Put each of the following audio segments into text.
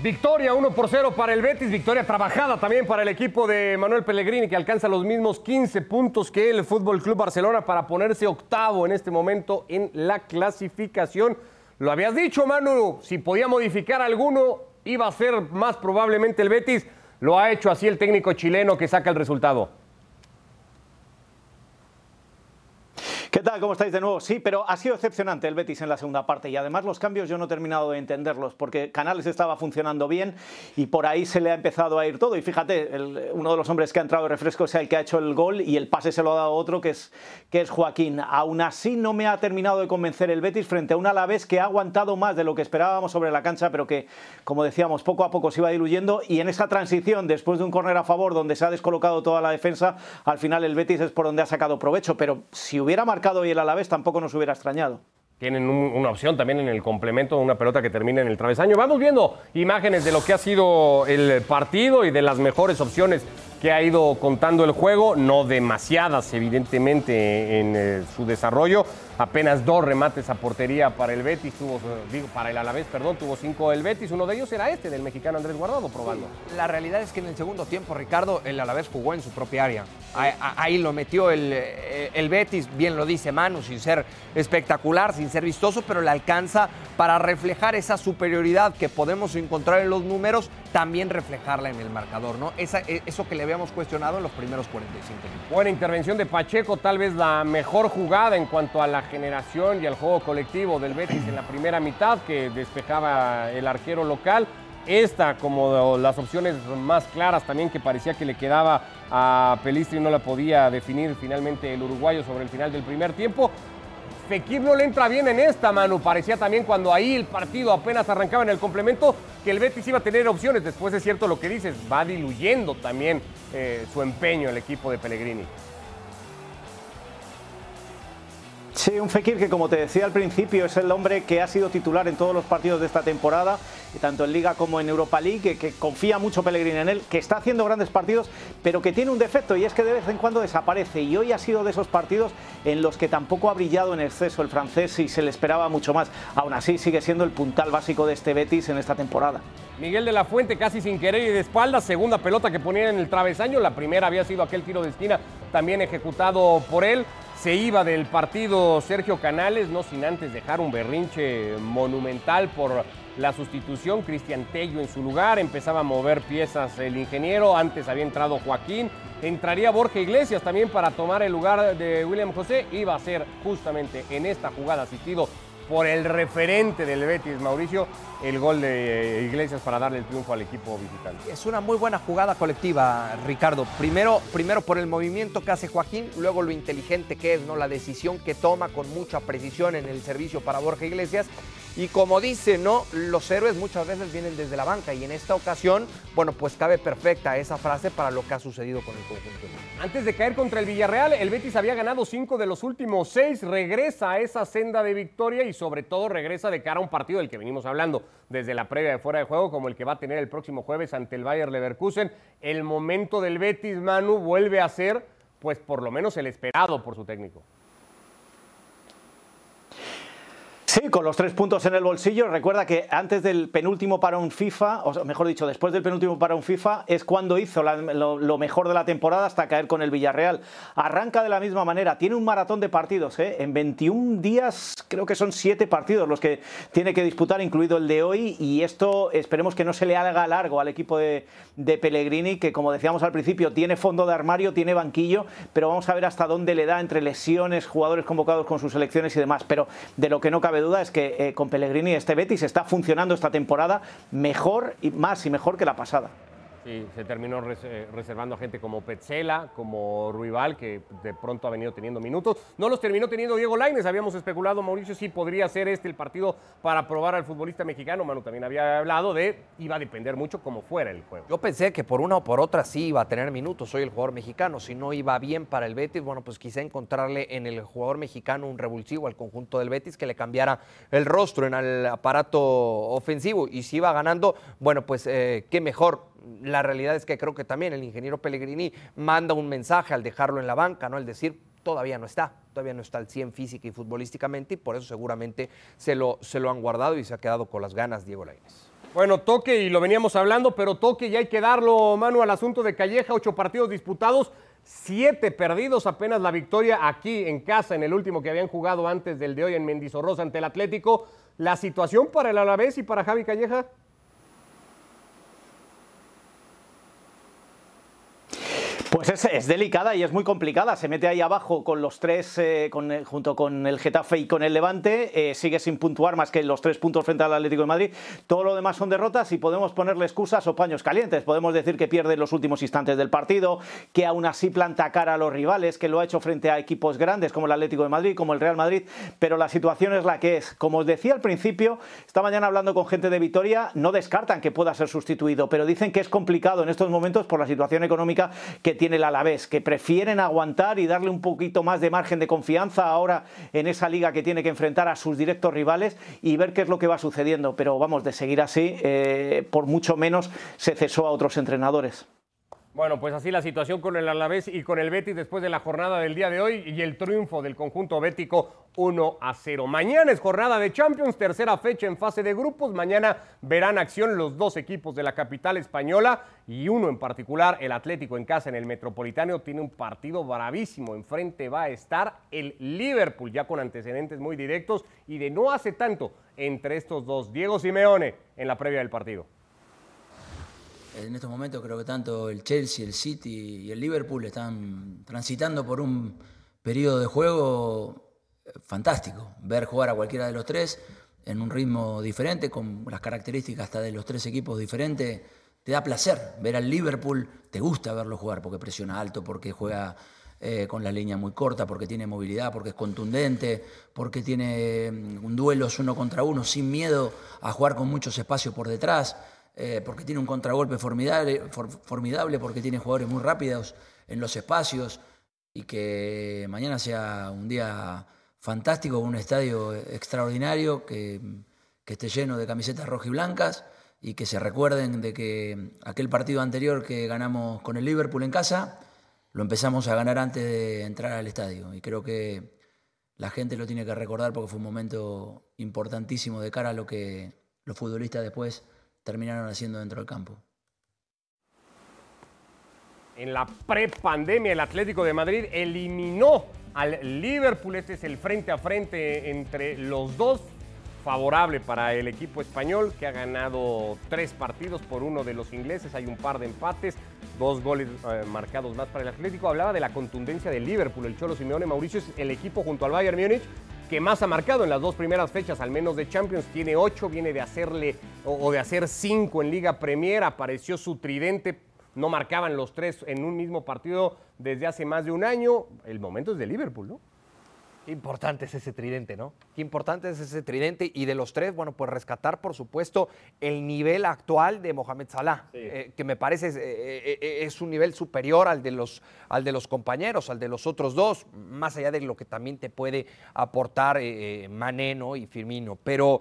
Victoria 1 por 0 para el Betis, victoria trabajada también para el equipo de Manuel Pellegrini que alcanza los mismos 15 puntos que el Fútbol Club Barcelona para ponerse octavo en este momento en la clasificación. Lo habías dicho, Manu, si podía modificar alguno iba a ser más probablemente el Betis. Lo ha hecho así el técnico chileno que saca el resultado. ¿Qué tal? ¿Cómo estáis de nuevo? Sí, pero ha sido excepcionante el Betis en la segunda parte y además los cambios yo no he terminado de entenderlos porque Canales estaba funcionando bien y por ahí se le ha empezado a ir todo y fíjate, uno de los hombres que ha entrado de refresco es el que ha hecho el gol y el pase se lo ha dado otro que es, que es Joaquín. Aún así no me ha terminado de convencer el Betis frente a un Alavés que ha aguantado más de lo que esperábamos sobre la cancha pero que, como decíamos, poco a poco se iba diluyendo y en esa transición después de un córner a favor donde se ha descolocado toda la defensa, al final el Betis es por donde ha sacado provecho, pero si hubiera marcado y el Alavés tampoco nos hubiera extrañado. Tienen una opción también en el complemento, una pelota que termina en el travesaño. Vamos viendo imágenes de lo que ha sido el partido y de las mejores opciones que ha ido contando el juego, no demasiadas evidentemente en eh, su desarrollo, apenas dos remates a portería para el Betis, tuvo, digo, para el Alavés, perdón, tuvo cinco el Betis, uno de ellos era este del mexicano Andrés Guardado probando. La realidad es que en el segundo tiempo, Ricardo, el Alavés jugó en su propia área. Ahí, lo metió el, eh, el, Betis, bien lo dice Manu, sin ser espectacular, sin ser vistoso, pero le alcanza para reflejar esa superioridad que podemos encontrar en los números, también reflejarla en el marcador, ¿no? Esa, e, eso que le habíamos cuestionado en los primeros 45 minutos. Buena intervención de Pacheco, tal vez la mejor jugada en cuanto a la generación y al juego colectivo del Betis en la primera mitad, que despejaba el arquero local. Esta, como las opciones más claras también que parecía que le quedaba a Pelistri, no la podía definir finalmente el uruguayo sobre el final del primer tiempo. Fekir no le entra bien en esta, Manu. Parecía también cuando ahí el partido apenas arrancaba en el complemento que el Betis iba a tener opciones. Después es cierto lo que dices, va diluyendo también eh, su empeño el equipo de Pellegrini. Sí, un Fekir que como te decía al principio es el hombre que ha sido titular en todos los partidos de esta temporada, tanto en Liga como en Europa League, que, confía mucho Pellegrini en él, que está haciendo grandes partidos, pero que tiene un defecto y es que de vez en cuando desaparece. Y hoy ha sido de esos partidos en los que tampoco ha brillado en exceso el francés y se le esperaba mucho más. Aún así sigue siendo el puntal básico de este Betis en esta temporada. Miguel de la Fuente casi sin querer y de espalda, segunda pelota que ponía en el travesaño, la primera había sido aquel tiro de esquina también ejecutado por él se iba del partido Sergio Canales, no sin antes dejar un berrinche monumental por la sustitución, Cristian Tello en su lugar, empezaba a mover piezas el ingeniero, antes había entrado Joaquín, entraría Borja Iglesias también para tomar el lugar de William José, iba a ser justamente en esta jugada asistido por el referente del Betis, Mauricio, el gol de Iglesias para darle el triunfo al equipo visitante. Es una muy buena jugada colectiva, Ricardo. Primero, primero por el movimiento que hace Joaquín, luego lo inteligente que es, ¿no? La decisión que toma con mucha precisión en el servicio para Borja Iglesias. Y como dice, ¿no? Los héroes muchas veces vienen desde la banca y en esta ocasión, bueno, pues cabe perfecta esa frase para lo que ha sucedido con el conjunto. Antes de caer contra el Villarreal, el Betis había ganado cinco de los últimos seis, regresa a esa senda de victoria y sobre todo regresa de cara a un partido del que venimos hablando desde la previa de fuera de juego, como el que va a tener el próximo jueves ante el Bayer Leverkusen. El momento del Betis, Manu, vuelve a ser, pues por lo menos el esperado por su técnico. Sí, con los tres puntos en el bolsillo. Recuerda que antes del penúltimo para un FIFA, o mejor dicho, después del penúltimo para un FIFA, es cuando hizo lo, mejor de la temporada hasta caer con el Villarreal. Arranca de la misma manera. Tiene un maratón de partidos. ¿eh? En 21 días, creo que son siete partidos los que tiene que disputar, incluido el de hoy. Y esto esperemos que no se le haga largo al equipo de, de Pellegrini, que como decíamos al principio, tiene fondo de armario, tiene banquillo, pero vamos a ver hasta dónde le da entre lesiones, jugadores convocados con sus selecciones y demás. Pero de lo que no cabe duda es que eh, con Pellegrini este Betis está funcionando esta temporada mejor y más y mejor que la pasada. Sí, se terminó reservando a gente como Petzela, como Ruibal, que de pronto ha venido teniendo minutos. No los terminó teniendo Diego Laines. Habíamos especulado, Mauricio, si podría ser este el partido para probar al futbolista mexicano. Manu también había hablado de iba a depender mucho cómo fuera el juego. Yo pensé que por una o por otra sí iba a tener minutos. Soy el jugador mexicano. Si no iba bien para el Betis, bueno, pues quise encontrarle en el jugador mexicano un revulsivo al conjunto del Betis que le cambiara el rostro en el aparato ofensivo. Y si iba ganando, bueno, pues eh, qué mejor la realidad es que creo que también el ingeniero Pellegrini manda un mensaje al dejarlo en la banca, ¿no? El decir, todavía no está, todavía no está al 100 física y futbolísticamente y por eso seguramente se lo, se lo han guardado y se ha quedado con las ganas Diego Lainez. Bueno, toque y lo veníamos hablando, pero toque ya hay que darlo, Manu, al asunto de Calleja, ocho partidos disputados, siete perdidos, apenas la victoria aquí en casa, en el último que habían jugado antes del de hoy en Mendizorrosa ante el Atlético. La situación para el Alavés y para Javi Calleja. Pues es, delicada y es muy complicada. Se mete ahí abajo con los tres, eh, junto con el Getafe y con el Levante. Eh, sigue sin puntuar más que los tres puntos frente al Atlético de Madrid. Todo lo demás son derrotas y podemos ponerle excusas o paños calientes. Podemos decir que pierde los últimos instantes del partido, que aún así planta cara a los rivales, que lo ha hecho frente a equipos grandes como el Atlético de Madrid, como el Real Madrid. Pero la situación es la que es. Como os decía al principio, esta mañana hablando con gente de Vitoria, no descartan que pueda ser sustituido, pero dicen que es complicado en estos momentos por la situación económica que tiene el Alavés, que prefieren aguantar y darle un poquito más de margen de confianza ahora en esa liga que tiene que enfrentar a sus directos rivales y ver qué es lo que va sucediendo. Pero vamos, de seguir así, eh, por mucho menos se cesó a otros entrenadores. Bueno, pues así la situación con el Alavés y con el Betis después de la jornada del día de hoy y el triunfo del conjunto bético 1 a 0. Mañana es jornada de Champions, tercera fecha en fase de grupos. Mañana verán acción los dos equipos de la capital española y uno en particular, el Atlético en casa en el Metropolitano, tiene un partido bravísimo. Enfrente va a estar el Liverpool, ya con antecedentes muy directos y de no hace tanto entre estos dos. Diego Simeone en la previa del partido. En estos momentos creo que tanto el Chelsea, el City y el Liverpool están transitando por un periodo de juego eh, fantástico. Ver jugar a cualquiera de los tres en un ritmo diferente, con las características hasta de los tres equipos diferentes, te da placer. Ver al Liverpool, te gusta verlo jugar porque presiona alto, porque juega eh, con la línea muy corta, porque tiene movilidad, porque es contundente, porque tiene mm, un duelo uno contra uno sin miedo a jugar con muchos espacios por detrás. Eh, porque tiene un contragolpe formidable, formidable, porque tiene jugadores muy rápidos en los espacios y que mañana sea un día fantástico, un estadio extraordinario, que, que esté lleno de camisetas rojas y blancas y que se recuerden de que aquel partido anterior que ganamos con el Liverpool en casa, lo empezamos a ganar antes de entrar al estadio. Y creo que la gente lo tiene que recordar porque fue un momento importantísimo de cara a lo que los futbolistas después terminaron haciendo dentro del campo. En la prepandemia, el Atlético de Madrid eliminó al Liverpool. Este es el frente a frente entre los dos. Favorable para el equipo español que ha ganado tres partidos por uno de los ingleses. Hay un par de empates, dos goles eh, marcados más para el Atlético. Hablaba de la contundencia del Liverpool. El Cholo Simeone Mauricio es el equipo junto al Bayern Múnich que más ha marcado en las dos primeras fechas, al menos de Champions. Tiene ocho, viene de hacerle o, de hacer cinco en Liga Premier. Apareció su tridente, no marcaban los tres en un mismo partido desde hace más de un año. El momento es de Liverpool, ¿no? Importante es ese tridente, ¿no? Qué importante es ese tridente. Y de los tres, bueno, pues rescatar, por supuesto, el nivel actual de Mohamed Salah, eh, que me parece eh, eh, es un nivel superior al de, los, al de los compañeros, al de los otros dos, más allá de lo que también te puede aportar Maneno y Firmino. Pero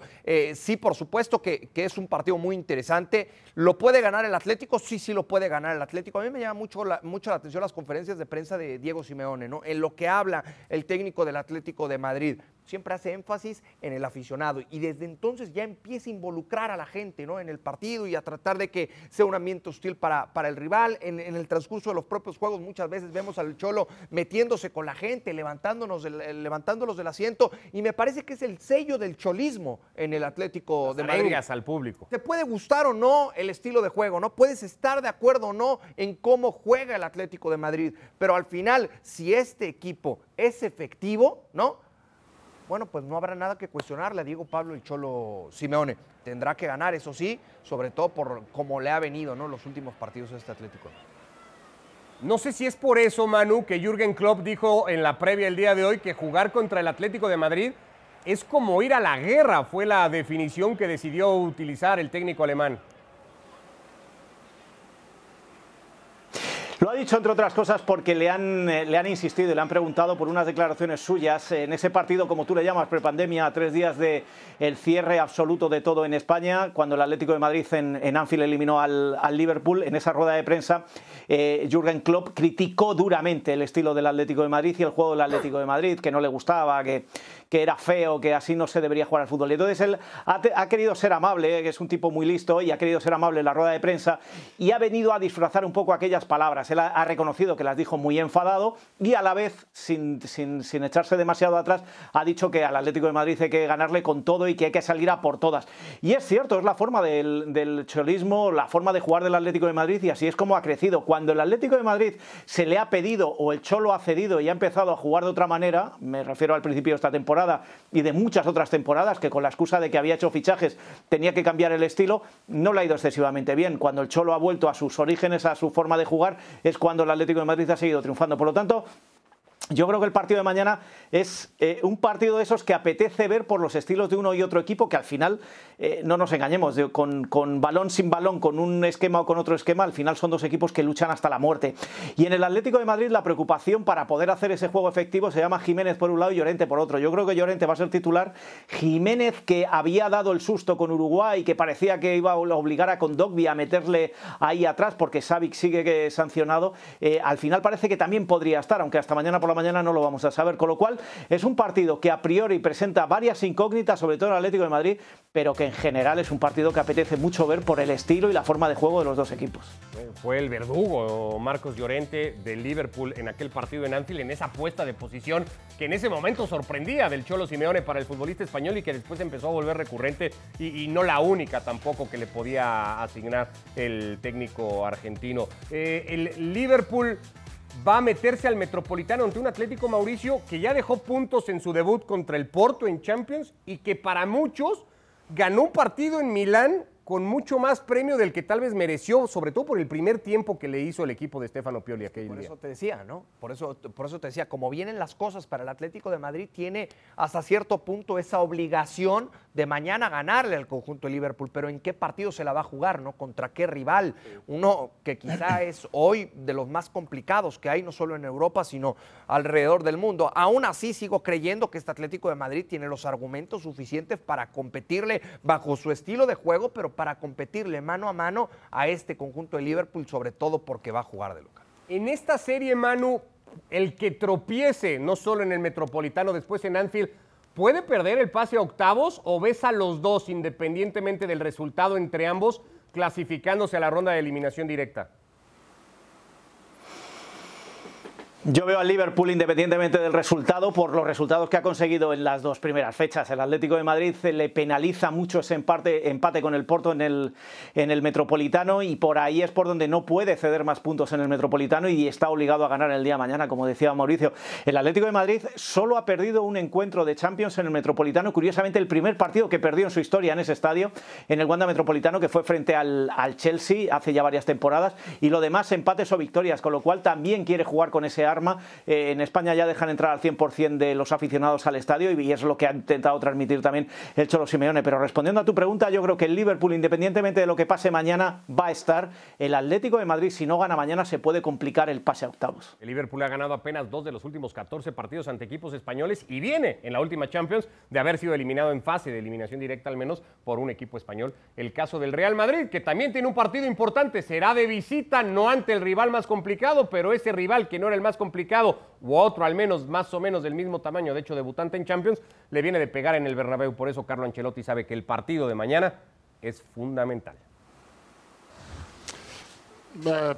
sí, por supuesto que, que, es un partido muy interesante. ¿Lo puede ganar el Atlético? Sí, sí lo puede ganar el Atlético. A mí me llama mucho la, mucho la atención las conferencias de prensa de Diego Simeone, ¿no? En lo que habla el técnico del Atlético Atlético de Madrid. Siempre hace énfasis en el aficionado y desde entonces ya empieza a involucrar a la gente ¿no? en el partido y a tratar de que sea un ambiente hostil para, para el rival. En, el transcurso de los propios juegos muchas veces vemos al Cholo metiéndose con la gente, levantándonos levantándolos del asiento y me parece que es el sello del cholismo en el Atlético de Madrid. al público. Te puede gustar o no el estilo de juego, no puedes estar de acuerdo o no en cómo juega el Atlético de Madrid, pero al final si este equipo es efectivo, ¿no? Bueno, pues no habrá nada que cuestionarle a Diego Pablo el Cholo Simeone. Tendrá que ganar, eso sí, sobre todo por cómo le ha venido, ¿no? Los últimos partidos de este Atlético. No sé si es por eso, Manu, que Jürgen Klopp dijo en la previa el día de hoy que jugar contra el Atlético de Madrid es como ir a la guerra, fue la definición que decidió utilizar el técnico alemán. Lo ha dicho, entre otras cosas, porque le han, eh, le han insistido y le han preguntado por unas declaraciones suyas en ese partido, como tú le llamas, prepandemia, a tres días de el cierre absoluto de todo en España, cuando el Atlético de Madrid en, Anfield eliminó al, Liverpool. En esa rueda de prensa, eh, Jürgen Klopp criticó duramente el estilo del Atlético de Madrid y el juego del Atlético de Madrid, que no le gustaba, que, que era feo, que así no se debería jugar al fútbol. Entonces él ha, querido ser amable, que es un tipo muy listo, y ha querido ser amable en la rueda de prensa, y ha venido a disfrazar un poco aquellas palabras. Él ha, reconocido que las dijo muy enfadado y a la vez, sin, sin, sin, echarse demasiado atrás, ha dicho que al Atlético de Madrid hay que ganarle con todo y que hay que salir a por todas. Y es cierto, es la forma del, del cholismo, la forma de jugar del Atlético de Madrid, y así es como ha crecido. Cuando el Atlético de Madrid se le ha pedido o el Cholo ha cedido y ha empezado a jugar de otra manera, me refiero al principio de esta temporada, y de muchas otras temporadas que con la excusa de que había hecho fichajes tenía que cambiar el estilo, no le ha ido excesivamente bien. Cuando el Cholo ha vuelto a sus orígenes, a su forma de jugar, es cuando el Atlético de Madrid ha seguido triunfando. Por lo tanto, yo creo que el partido de mañana es eh, un partido de esos que apetece ver por los estilos de uno y otro equipo, que al final, eh, no nos engañemos, con, con, balón sin balón, con un esquema o con otro esquema, al final son dos equipos que luchan hasta la muerte. Y en el Atlético de Madrid la preocupación para poder hacer ese juego efectivo se llama Jiménez por un lado y Llorente por otro. Yo creo que Llorente va a ser titular. Jiménez, que había dado el susto con Uruguay, que parecía que iba a obligar a Condogby a meterle ahí atrás porque Savic sigue sancionado, eh, al final parece que también podría estar, aunque hasta mañana por la mañana no lo vamos a saber. Con lo cual, es un partido que a priori presenta varias incógnitas, sobre todo el Atlético de Madrid, pero que en general es un partido que apetece mucho ver por el estilo y la forma de juego de los dos equipos. Fue el verdugo Marcos Llorente del Liverpool en aquel partido en Anfield, en esa puesta de posición que en ese momento sorprendía del Cholo Simeone para el futbolista español y que después empezó a volver recurrente y, no la única tampoco que le podía asignar el técnico argentino. Eh, el Liverpool va a meterse al Metropolitano ante un Atlético Mauricio que ya dejó puntos en su debut contra el Porto en Champions y que para muchos ganó un partido en Milán con mucho más premio del que tal vez mereció, sobre todo por el primer tiempo que le hizo el equipo de Stefano Pioli aquel Por eso te decía, ¿no? Por eso, por eso te decía, como vienen las cosas para el Atlético de Madrid, tiene hasta cierto punto esa obligación de mañana ganarle al conjunto de Liverpool, pero ¿en qué partido se la va a jugar, no? ¿Contra qué rival? Uno que quizá es hoy de los más complicados que hay, no solo en Europa, sino alrededor del mundo. Aún así sigo creyendo que este Atlético de Madrid tiene los argumentos suficientes para competirle bajo su estilo de juego, pero para competirle mano a mano a este conjunto de Liverpool, sobre todo porque va a jugar de local. En esta serie, Manu, el que tropiece, no solo en el Metropolitano, después en Anfield, ¿puede perder el pase a octavos o ves a los dos, independientemente del resultado entre ambos, clasificándose a la ronda de eliminación directa? Yo veo al Liverpool independientemente del resultado por los resultados que ha conseguido en las dos primeras fechas. El Atlético de Madrid le penaliza mucho ese empate, empate con el Porto en el, en el Metropolitano y por ahí es por donde no puede ceder más puntos en el Metropolitano y está obligado a ganar el día de mañana, como decía Mauricio. El Atlético de Madrid solo ha perdido un encuentro de Champions en el Metropolitano, curiosamente el primer partido que perdió en su historia en ese estadio, en el Wanda Metropolitano, que fue frente al, al Chelsea hace ya varias temporadas, y lo demás empates o victorias, con lo cual también quiere jugar con ese eh, en España ya dejan entrar al 100% de los aficionados al estadio y es lo que ha intentado transmitir también el Cholo Simeone. Pero respondiendo a tu pregunta, yo creo que el Liverpool, independientemente de lo que pase mañana, va a estar. El Atlético de Madrid, si no gana mañana, se puede complicar el pase a octavos. El Liverpool ha ganado apenas dos de los últimos 14 partidos ante equipos españoles y viene en la última Champions de haber sido eliminado en fase de eliminación directa al menos por un equipo español. El caso del Real Madrid, que también tiene un partido importante, será de visita, no ante el rival más complicado, pero ese rival que no era el más complicado complicado, u otro al menos más o menos del mismo tamaño, de hecho debutante en Champions, le viene de pegar en el Bernabéu. Por eso Carlo Ancelotti sabe que el partido de mañana es fundamental.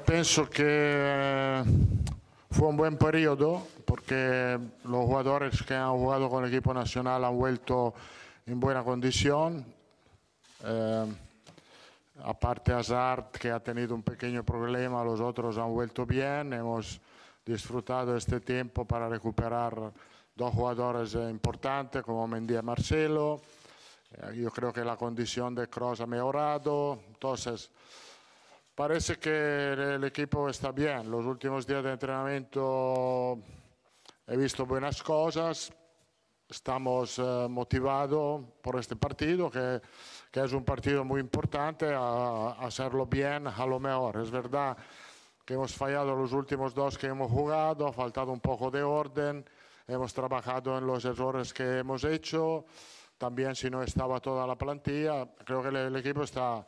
pienso que fue un buen periodo porque los jugadores que han jugado con el equipo nacional han vuelto en buena condición. Eh, aparte Hazard, que ha tenido un pequeño problema, los otros han vuelto bien. Hemos disfrutado este tiempo para recuperar dos jugadores importantes como Mendy y Marcelo. Eh, yo creo que la condición de Kroos ha mejorado. Entonces, parece que el equipo está bien. Los últimos días de entrenamiento he visto buenas cosas. Estamos eh, motivados por este partido, que, que, es un partido muy importante, a, a hacerlo bien, a lo mejor. Es verdad que hemos fallado los últimos dos que hemos jugado, ha faltado un poco de orden, hemos trabajado en los errores que hemos hecho, también si no estaba toda la plantilla, creo que el, el equipo está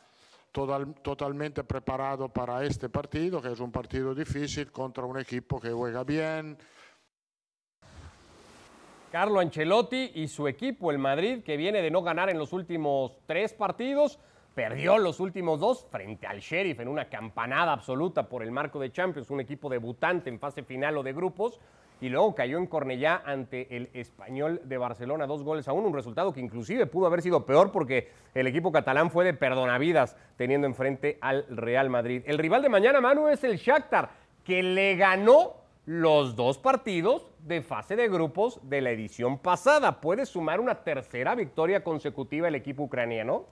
total, totalmente preparado para este partido, que es un partido difícil contra un equipo que juega bien. Carlo Ancelotti y su equipo, el Madrid, que viene de no ganar en los últimos tres partidos, perdió los últimos dos frente al Sheriff en una campanada absoluta por el marco de Champions, un equipo debutante en fase final o de grupos, y luego cayó en Cornellá ante el Español de Barcelona, dos goles a uno, un resultado que inclusive pudo haber sido peor porque el equipo catalán fue de perdonavidas teniendo enfrente al Real Madrid. El rival de mañana, Manu, es el Shakhtar, que le ganó los dos partidos de fase de grupos de la edición pasada. ¿Puede sumar una tercera victoria consecutiva el equipo ucraniano?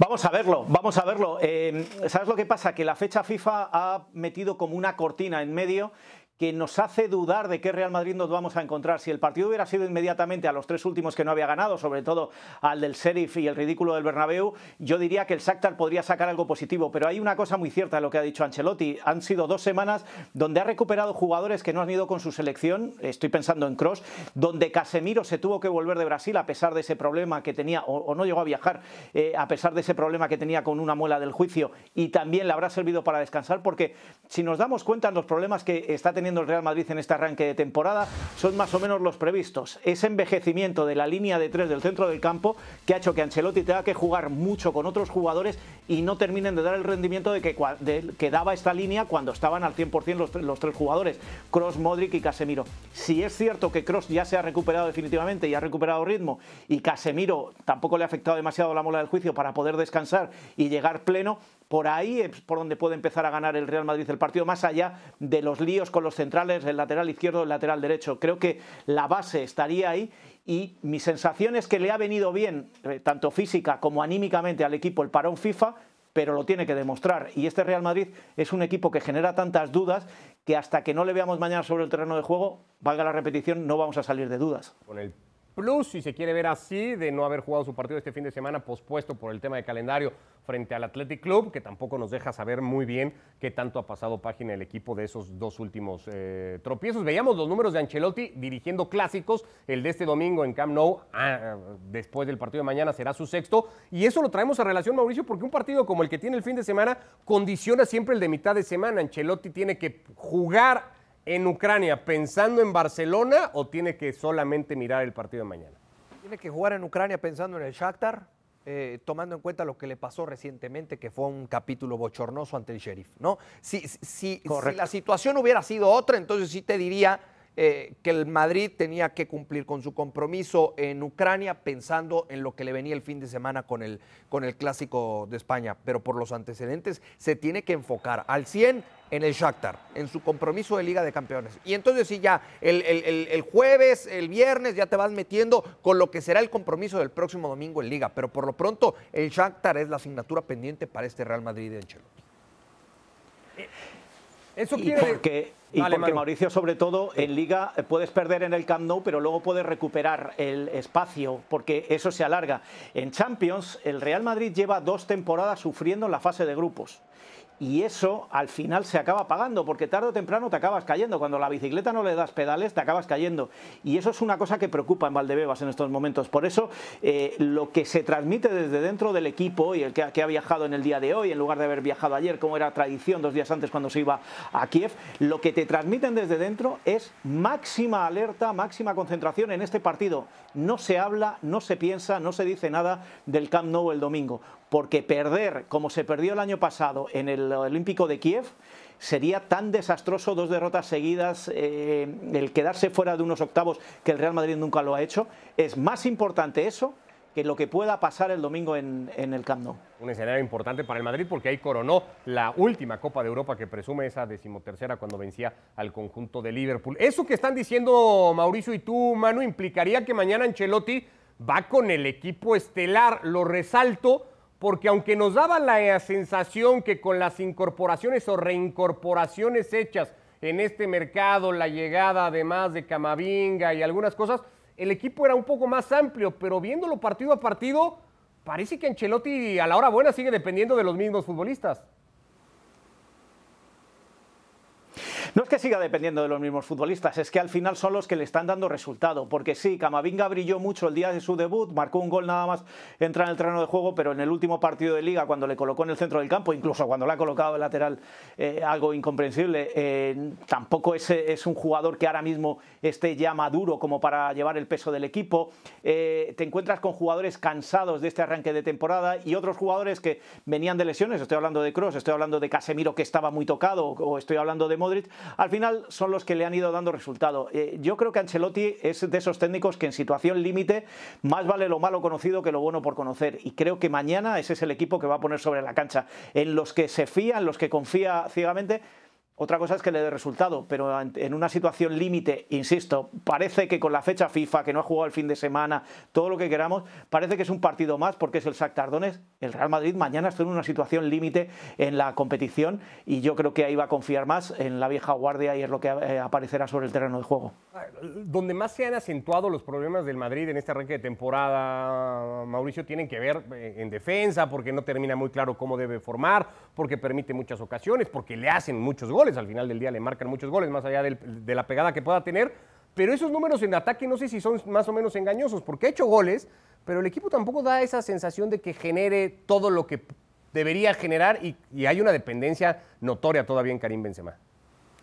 Vamos a verlo, vamos a verlo. Eh, ¿Sabes lo que pasa? Que la fecha FIFA ha metido como una cortina en medio que nos hace dudar de qué Real Madrid nos vamos a encontrar. Si el partido hubiera sido inmediatamente a los tres últimos que no había ganado, sobre todo al del Sheriff y el ridículo del Bernabéu, yo diría que el Shakhtar podría sacar algo positivo. Pero hay una cosa muy cierta de lo que ha dicho Ancelotti. Han sido dos semanas donde ha recuperado jugadores que no han ido con su selección. Estoy pensando en Cross, donde Casemiro se tuvo que volver de Brasil a pesar de ese problema que tenía, o, o no llegó a viajar, eh, a pesar de ese problema que tenía con una muela del juicio. Y también le habrá servido para descansar, porque si nos damos cuenta, los problemas que está teniendo el Real Madrid en este arranque de temporada son más o menos los previstos. Ese envejecimiento de la línea de tres del centro del campo que ha hecho que Ancelotti tenga que jugar mucho con otros jugadores y no terminen de dar el rendimiento de que, de, que daba esta línea cuando estaban al 100% los, los tres jugadores, Cross, Modric y Casemiro. Si es cierto que Cross ya se ha recuperado definitivamente y ha recuperado ritmo y Casemiro tampoco le ha afectado demasiado la mola del juicio para poder descansar y llegar pleno, por ahí es por donde puede empezar a ganar el Real Madrid el partido, más allá de los líos con los centrales, el lateral izquierdo, el lateral derecho. Creo que la base estaría ahí y mi sensación es que le ha venido bien, eh, tanto física como anímicamente al equipo el parón FIFA, pero lo tiene que demostrar. Y este Real Madrid es un equipo que genera tantas dudas que hasta que no le veamos mañana sobre el terreno de juego, valga la repetición, no vamos a salir de dudas. Plus, si se quiere ver así, de no haber jugado su partido este fin de semana pospuesto por el tema de calendario frente al Athletic Club, que tampoco nos deja saber muy bien qué tanto ha pasado página el equipo de esos dos últimos eh, tropiezos. Veíamos los números de Ancelotti dirigiendo clásicos, el de este domingo en Camp Nou, ah, después del partido de mañana será su sexto, y eso lo traemos a relación, Mauricio, porque un partido como el que tiene el fin de semana condiciona siempre el de mitad de semana. Ancelotti tiene que jugar en Ucrania pensando en Barcelona o tiene que solamente mirar el partido de mañana? Tiene que jugar en Ucrania pensando en el Shakhtar, eh, tomando en cuenta lo que le pasó recientemente, que fue un capítulo bochornoso ante el Sheriff. ¿no? Si, si, si la situación hubiera sido otra, entonces sí te diría eh, que el Madrid tenía que cumplir con su compromiso en Ucrania pensando en lo que le venía el fin de semana con el, con el Clásico de España. Pero por los antecedentes se tiene que enfocar al 100 en el Shakhtar, en su compromiso de Liga de Campeones. Y entonces sí, ya el, el, el, jueves, el viernes, ya te vas metiendo con lo que será el compromiso del próximo domingo en Liga. Pero por lo pronto, el Shakhtar es la asignatura pendiente para este Real Madrid de Ancelotti. Eso quiere... Y porque, y vale, porque Mauricio, sobre todo, en Liga eh, puedes perder en el Camp Nou, pero luego puedes recuperar el espacio, porque eso se alarga. En Champions, el Real Madrid lleva dos temporadas sufriendo en la fase de grupos y eso al final se acaba pagando, porque tarde o temprano te acabas cayendo. Cuando la bicicleta no le das pedales, te acabas cayendo. Y eso es una cosa que preocupa en Valdebebas en estos momentos. Por eso, eh, lo que se transmite desde dentro del equipo y el que, que, ha viajado en el día de hoy, en lugar de haber viajado ayer, como era tradición dos días antes cuando se iba a Kiev, lo que te transmiten desde dentro es máxima alerta, máxima concentración en este partido. No se habla, no se piensa, no se dice nada del Camp Nou el domingo porque perder como se perdió el año pasado en el Olímpico de Kiev sería tan desastroso, dos derrotas seguidas, eh, el quedarse fuera de unos octavos que el Real Madrid nunca lo ha hecho, es más importante eso que lo que pueda pasar el domingo en, el Camp Nou. Un escenario importante para el Madrid porque ahí coronó la última Copa de Europa que presume esa decimotercera cuando vencía al conjunto de Liverpool. Eso que están diciendo Mauricio y tú, Manu, implicaría que mañana Ancelotti va con el equipo estelar, lo resalto, porque aunque nos daba la sensación que con las incorporaciones o reincorporaciones hechas en este mercado, la llegada además de Camavinga y algunas cosas, el equipo era un poco más amplio, pero viéndolo partido a partido, parece que Ancelotti a la hora buena sigue dependiendo de los mismos futbolistas. No es que siga dependiendo de los mismos futbolistas, es que al final son los que le están dando resultado. Porque sí, Camavinga brilló mucho el día de su debut, marcó un gol nada más entrar en el terreno de juego, pero en el último partido de liga, cuando le colocó en el centro del campo, incluso cuando le ha colocado de lateral, eh, algo incomprensible, eh, tampoco es, es, un jugador que ahora mismo esté ya maduro como para llevar el peso del equipo. Eh, te encuentras con jugadores cansados de este arranque de temporada y otros jugadores que venían de lesiones. Estoy hablando de Cross, estoy hablando de Casemiro que estaba muy tocado, o estoy hablando de Modric al final son los que le han ido dando resultado. Eh, yo creo que Ancelotti es de esos técnicos que en situación límite más vale lo malo conocido que lo bueno por conocer. Y creo que mañana ese es el equipo que va a poner sobre la cancha, en los que se fía, en los que confía ciegamente otra cosa es que le dé resultado, pero en una situación límite, insisto, parece que con la fecha FIFA, que no ha jugado el fin de semana, todo lo que queramos, parece que es un partido más porque es el Sac Tardones. El Real Madrid mañana está en una situación límite en la competición y yo creo que ahí va a confiar más en la vieja guardia y es lo que eh, aparecerá sobre el terreno de juego. Donde más se han acentuado los problemas del Madrid en este arranque de temporada, Mauricio, tienen que ver eh, en defensa, porque no termina muy claro cómo debe formar, porque permite muchas ocasiones, porque le hacen muchos goles al final del día le marcan muchos goles, más allá de la pegada que pueda tener. Pero esos números en ataque no sé si son más o menos engañosos, porque ha hecho goles, pero el equipo tampoco da esa sensación de que genere todo lo que debería generar y, hay una dependencia notoria todavía en Karim Benzema.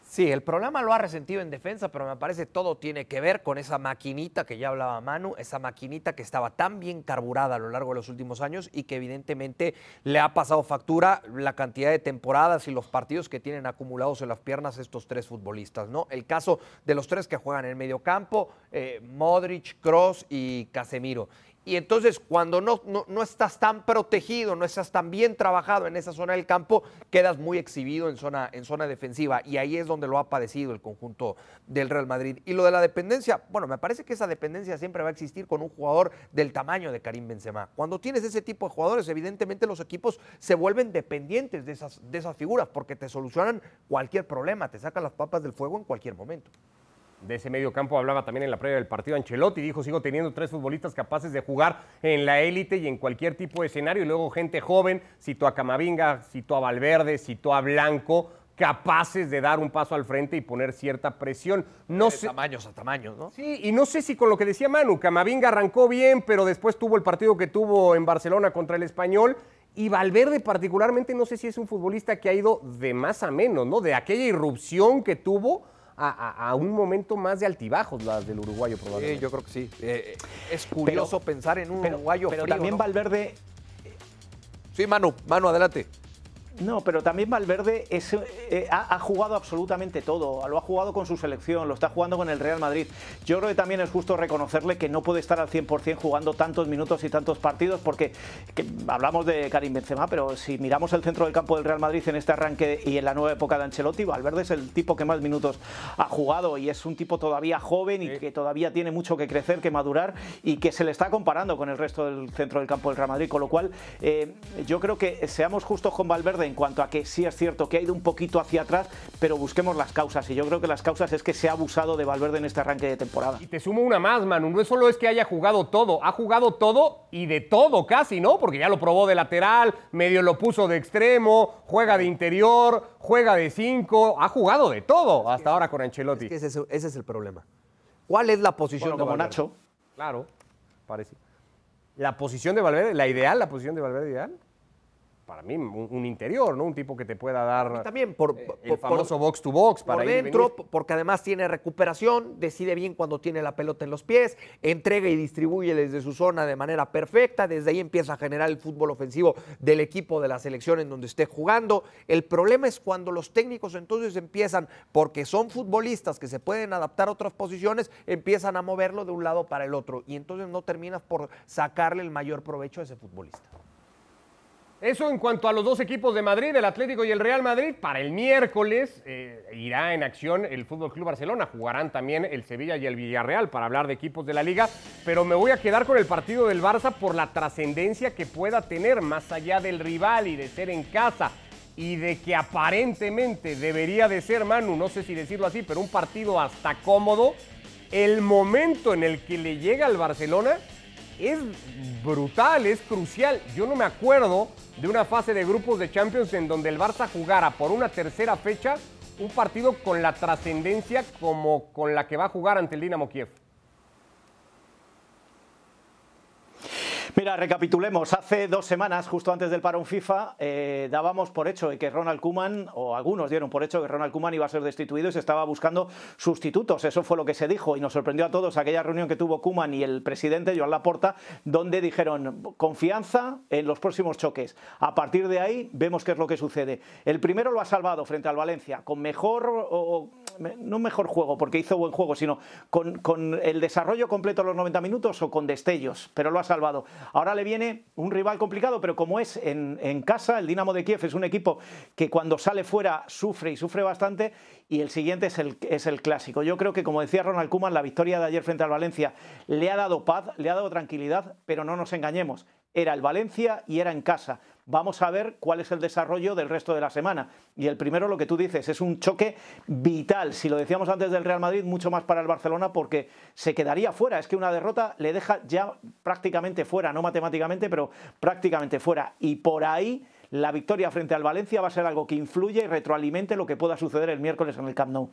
Sí, el problema lo ha resentido en defensa, pero me parece todo tiene que ver con esa maquinita que ya hablaba Manu, esa maquinita que estaba tan bien carburada a lo largo de los últimos años y que evidentemente le ha pasado factura la cantidad de temporadas y los partidos que tienen acumulados en las piernas estos tres futbolistas, ¿no? El caso de los tres que juegan en el medio campo, eh, Modric, Cross y Casemiro. Y entonces cuando no, no, estás tan protegido, no estás tan bien trabajado en esa zona del campo, quedas muy exhibido en zona, en zona defensiva. Y ahí es donde lo ha padecido el conjunto del Real Madrid. Y lo de la dependencia, bueno, me parece que esa dependencia siempre va a existir con un jugador del tamaño de Karim Benzema. Cuando tienes ese tipo de jugadores, evidentemente los equipos se vuelven dependientes de esas, de esas figuras porque te solucionan cualquier problema, te sacan las papas del fuego en cualquier momento de ese medio campo hablaba también en la previa del partido Ancelotti, dijo, sigo teniendo tres futbolistas capaces de jugar en la élite y en cualquier tipo de escenario, y luego gente joven, citó a Camavinga, citó a Valverde, citó a Blanco, capaces de dar un paso al frente y poner cierta presión. No de tamaños a tamaños, ¿no? Sí, y no sé si con lo que decía Manu, Camavinga arrancó bien, pero después tuvo el partido que tuvo en Barcelona contra el Español y Valverde particularmente no sé si es un futbolista que ha ido de más a menos, ¿no? De aquella irrupción que tuvo a, un momento más de altibajos las del uruguayo probablemente. Sí, yo creo que sí. Eh, es curioso pensar en un uruguayo pero también Valverde... Sí, Manu, Manu, adelante. No, pero también Valverde eh, ha, jugado absolutamente todo. Lo ha jugado con su selección, lo está jugando con el Real Madrid. Yo creo que también es justo reconocerle que no puede estar al 100% jugando tantos minutos y tantos partidos, porque hablamos de Karim Benzema, pero si miramos el centro del campo del Real Madrid en este arranque y en la nueva época de Ancelotti, Valverde es el tipo que más minutos ha jugado y es un tipo todavía joven y que todavía tiene mucho que crecer, que madurar y que se le está comparando con el resto del centro del campo del Real Madrid. Con lo cual, eh, yo creo que seamos justos con Valverde en cuanto a que sí es cierto que ha ido un poquito hacia atrás, pero busquemos las causas. Y yo creo que las causas es que se ha abusado de Valverde en este arranque de temporada. Y te sumo una más, Manu. No solo es que haya jugado todo, ha jugado todo y de todo casi, ¿no? Porque ya lo probó de lateral, medio lo puso de extremo, juega de interior, juega de cinco, ha jugado de todo hasta ahora con Ancelotti. ese, es, el problema. ¿Cuál es la posición de como Nacho. Claro, parece. La posición de Valverde, la ideal, la posición de Valverde ideal para mí un, interior, ¿no? Un tipo que te pueda dar también por, eh, el famoso box to box para por dentro, porque además tiene recuperación, decide bien cuando tiene la pelota en los pies, entrega y distribuye desde su zona de manera perfecta, desde ahí empieza a generar el fútbol ofensivo del equipo de la selección en donde esté jugando. El problema es cuando los técnicos entonces empiezan, porque son futbolistas que se pueden adaptar a otras posiciones, empiezan a moverlo de un lado para el otro y entonces no terminas por sacarle el mayor provecho a ese futbolista. Eso en cuanto a los dos equipos de Madrid, el Atlético y el Real Madrid. Para el miércoles eh, irá en acción el Fútbol Club Barcelona. Jugarán también el Sevilla y el Villarreal para hablar de equipos de la liga. Pero me voy a quedar con el partido del Barça por la trascendencia que pueda tener más allá del rival y de ser en casa y de que aparentemente debería de ser, Manu, no sé si decirlo así, pero un partido hasta cómodo. El momento en el que le llega al Barcelona es brutal, es crucial. Yo no me acuerdo de una fase de grupos de Champions en donde el Barça jugara por una tercera fecha un partido con la trascendencia como con la que va a jugar ante el Dinamo Kiev. Mira, recapitulemos. Hace dos semanas, justo antes del parón FIFA, eh, dábamos por hecho que Ronald Kuman, o algunos dieron por hecho que Ronald Kuman iba a ser destituido y se estaba buscando sustitutos. Eso fue lo que se dijo y nos sorprendió a todos aquella reunión que tuvo Kuman y el presidente Joan Laporta, donde dijeron confianza en los próximos choques. A partir de ahí vemos qué es lo que sucede. El primero lo ha salvado frente al Valencia, con mejor no mejor juego, porque hizo buen juego, sino con, con, el desarrollo completo de los 90 minutos o con destellos, pero lo ha salvado. Ahora le viene un rival complicado, pero como es en, en casa, el Dinamo de Kiev es un equipo que cuando sale fuera sufre y sufre bastante, y el siguiente es el, es el clásico. Yo creo que, como decía Ronald Koeman, la victoria de ayer frente al Valencia le ha dado paz, le ha dado tranquilidad, pero no nos engañemos, era el Valencia y era en casa. Vamos a ver cuál es el desarrollo del resto de la semana. Y el primero, lo que tú dices, es un choque vital. Si lo decíamos antes del Real Madrid, mucho más para el Barcelona porque se quedaría fuera. Es que una derrota le deja ya prácticamente fuera, no matemáticamente, pero prácticamente fuera. Y por ahí la victoria frente al Valencia va a ser algo que influye y retroalimente lo que pueda suceder el miércoles en el Camp Nou.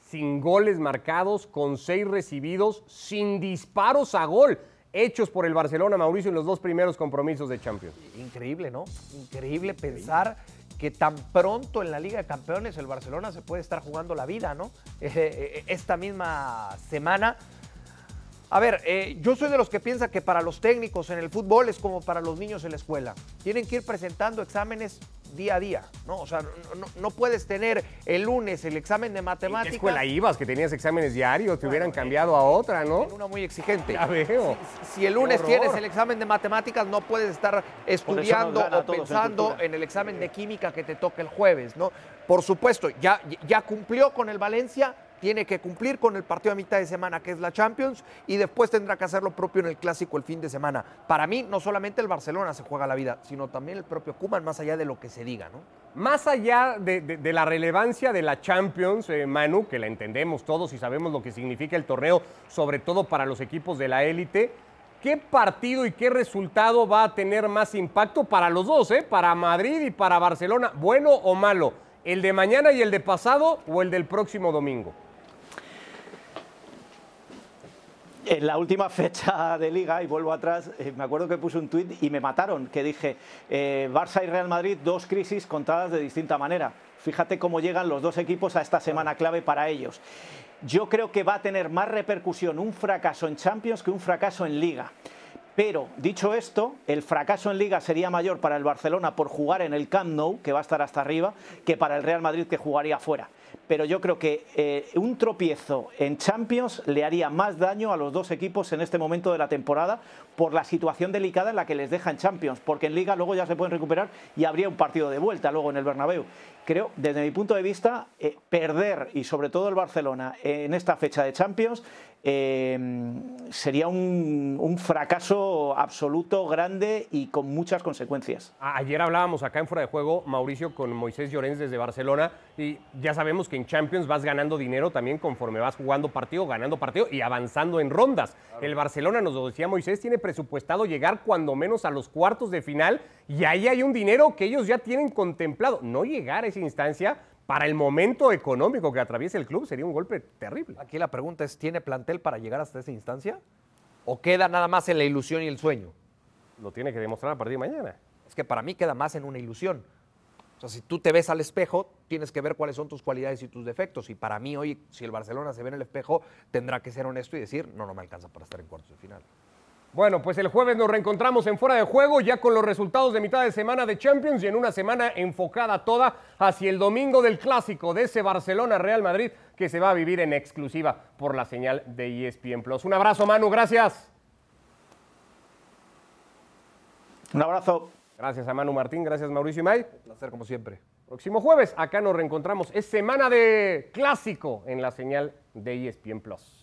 Sin goles marcados, con seis recibidos, sin disparos a gol hechos por el Barcelona, Mauricio, en los dos primeros compromisos de Champions. Increíble, ¿no? Increíble pensar que tan pronto en la Liga de Campeones el Barcelona se puede estar jugando la vida, ¿no? Esta misma semana. A ver, eh, yo soy de los que piensa que para los técnicos en el fútbol es como para los niños en la escuela. Tienen que ir presentando exámenes día a día, ¿no? O sea, no, puedes tener el lunes el examen de matemáticas. ¿En qué escuela ibas? Que tenías exámenes diarios, te hubieran cambiado a otra, ¿no? una muy exigente. Ya veo. Si, el lunes tienes el examen de matemáticas, no puedes estar estudiando o pensando en, el examen de química que te toca el jueves, ¿no? Por supuesto, ya, ya cumplió con el Valencia, tiene que cumplir con el partido a mitad de semana que es la Champions y después tendrá que hacer lo propio en el clásico el fin de semana. Para mí no solamente el Barcelona se juega la vida, sino también el propio Kuman más allá de lo que se diga, ¿no? Más allá de, la relevancia de la Champions, eh, Manu, que la entendemos todos y sabemos lo que significa el torneo, sobre todo para los equipos de la élite, ¿qué partido y qué resultado va a tener más impacto para los dos, eh? para Madrid y para Barcelona, bueno o malo? ¿El de mañana y el de pasado o el del próximo domingo? En la última fecha de liga, y vuelvo atrás, eh, me acuerdo que puse un tuit y me mataron, que dije, eh, Barça y Real Madrid, dos crisis contadas de distinta manera. Fíjate cómo llegan los dos equipos a esta semana clave para ellos. Yo creo que va a tener más repercusión un fracaso en Champions que un fracaso en liga. Pero, dicho esto, el fracaso en Liga sería mayor para el Barcelona por jugar en el Camp Nou, que va a estar hasta arriba, que para el Real Madrid, que jugaría fuera pero yo creo que eh, un tropiezo en Champions le haría más daño a los dos equipos en este momento de la temporada por la situación delicada en la que les deja en Champions, porque en Liga luego ya se pueden recuperar y habría un partido de vuelta luego en el Bernabéu. Creo, desde mi punto de vista, eh, perder y sobre todo el Barcelona en esta fecha de Champions Em, sería un, fracaso absoluto, grande y con muchas consecuencias. Ayer hablábamos acá en Fuera de Juego, Mauricio, con Moisés Llorens desde Barcelona, y ya sabemos que en Champions vas ganando dinero también conforme vas jugando partido, ganando partido y avanzando en rondas. El Barcelona, nos lo decía Moisés, tiene presupuestado llegar cuando menos a los cuartos de final y ahí hay un dinero que ellos ya tienen contemplado. No llegar a instancia para el momento económico que atraviesa el club sería un golpe terrible. Aquí la pregunta es, ¿tiene plantel para llegar hasta esa instancia? ¿O queda nada más en la ilusión y el sueño? Lo tiene que demostrar a partir de mañana. Es que para mí queda más en una ilusión. O sea, si tú te ves al espejo, tienes que ver cuáles son tus cualidades y tus defectos. Y para mí hoy, si el Barcelona se ve en el espejo, tendrá que ser honesto y decir, no, no me alcanza para estar en cuartos de final. Bueno, pues el jueves nos reencontramos en Fuera de Juego, ya con los resultados de mitad de semana de Champions y en una semana enfocada toda hacia el domingo del clásico de ese Barcelona-Real Madrid que se va a vivir en exclusiva por la señal de ESPN Plus. Un abrazo, Manu, gracias. Un abrazo. Gracias a Manu Martín, gracias Mauricio May. Un placer como siempre. Próximo jueves, acá nos reencontramos. Es semana de clásico en la señal de ESPN Plus.